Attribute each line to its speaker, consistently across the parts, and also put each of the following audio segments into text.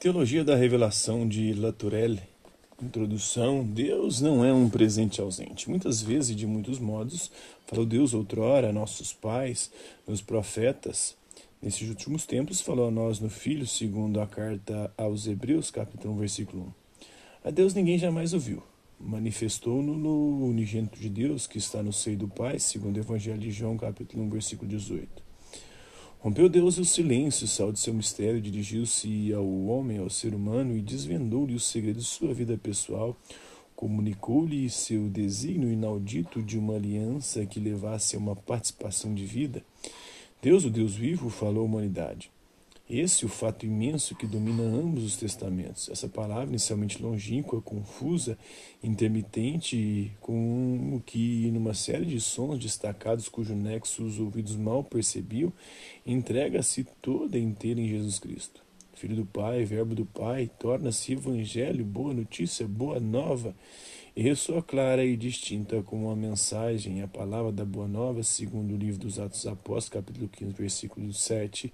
Speaker 1: Teologia da Revelação de Laturelle. Introdução: Deus não é um presente ausente. Muitas vezes e de muitos modos, falou Deus outrora nossos pais, nos profetas. Nesses últimos tempos, falou a nós no Filho, segundo a carta aos Hebreus, capítulo 1, versículo 1. A Deus ninguém jamais ouviu. Manifestou-no no unigênito de Deus, que está no seio do Pai, segundo o Evangelho de João, capítulo 1, versículo 18. Rompeu Deus o silêncio, sal de seu mistério, dirigiu-se ao homem, ao ser humano, e desvendou-lhe o segredo de sua vida pessoal, comunicou-lhe seu desígnio inaudito de uma aliança que levasse a uma participação de vida. Deus, o Deus vivo, falou à humanidade. Esse é o fato imenso que domina ambos os testamentos. Essa palavra, inicialmente longínqua, confusa, intermitente, com o que, numa série de sons destacados cujo nexo os ouvidos mal percebiam, entrega-se toda inteira em Jesus Cristo. Filho do Pai, Verbo do Pai, torna-se Evangelho, boa notícia, boa nova, e ressoa clara e distinta como a mensagem, a palavra da boa nova, segundo o livro dos Atos Apóstolos, capítulo 15, versículo 7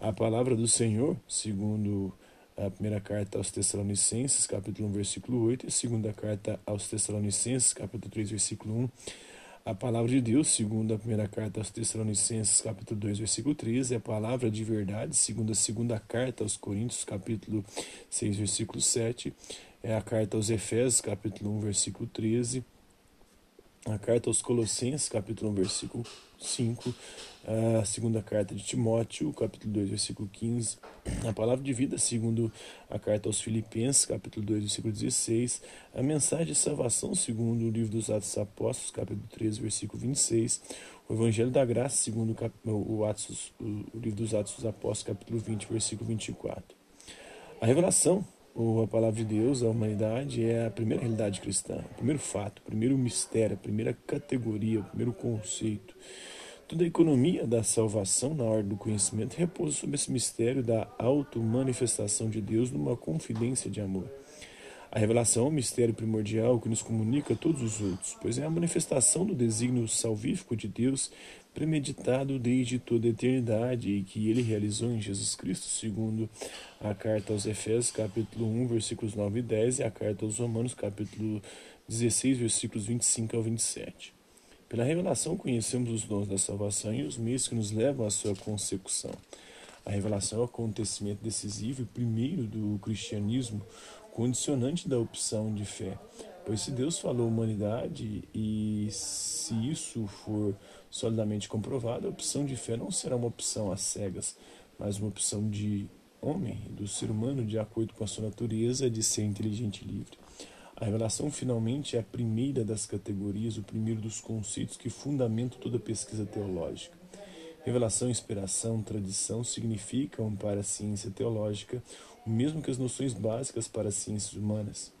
Speaker 1: a palavra do Senhor, segundo a primeira carta aos Tessalonicenses, capítulo 1, versículo 8, e a segunda carta aos Tessalonicenses, capítulo 3, versículo 1. A palavra de Deus, segundo a primeira carta aos Tessalonicenses, capítulo 2, versículo 13, é a palavra de verdade, segundo a segunda carta aos Coríntios, capítulo 6, versículo 7, é a carta aos Efésios, capítulo 1, versículo 13, a carta aos Colossenses, capítulo 1, versículo 5, a segunda carta de Timóteo, capítulo 2, versículo 15, a palavra de vida, segundo a carta aos Filipenses, capítulo 2, versículo 16, a mensagem de salvação, segundo o livro dos Atos dos Apóstolos, capítulo 13, versículo 26, o evangelho da graça, segundo o, Atos, o livro dos Atos dos Apóstolos, capítulo 20, versículo 24. A revelação ou a palavra de Deus, a humanidade, é a primeira realidade cristã, o primeiro fato, o primeiro mistério, a primeira categoria, o primeiro conceito. Toda a economia da salvação na ordem do conhecimento repousa sobre esse mistério da auto-manifestação de Deus numa confidência de amor. A revelação é um mistério primordial que nos comunica a todos os outros, pois é a manifestação do desígnio salvífico de Deus premeditado desde toda a eternidade e que ele realizou em Jesus Cristo, segundo a carta aos Efésios, capítulo 1, versículos 9 e 10, e a carta aos Romanos, capítulo 16, versículos 25 ao 27. Pela revelação conhecemos os dons da salvação e os meios que nos levam à sua consecução. A revelação é o acontecimento decisivo e primeiro do cristianismo, condicionante da opção de fé. Pois se Deus falou humanidade e se isso for solidamente comprovado, a opção de fé não será uma opção às cegas, mas uma opção de homem, do ser humano, de acordo com a sua natureza de ser inteligente e livre. A revelação finalmente é a primeira das categorias, o primeiro dos conceitos que fundamentam toda pesquisa teológica. Revelação, inspiração, tradição significam para a ciência teológica o mesmo que as noções básicas para as ciências humanas.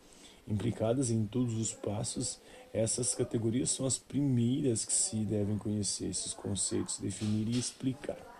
Speaker 1: Implicadas em todos os passos, essas categorias são as primeiras que se devem conhecer, esses conceitos, definir e explicar.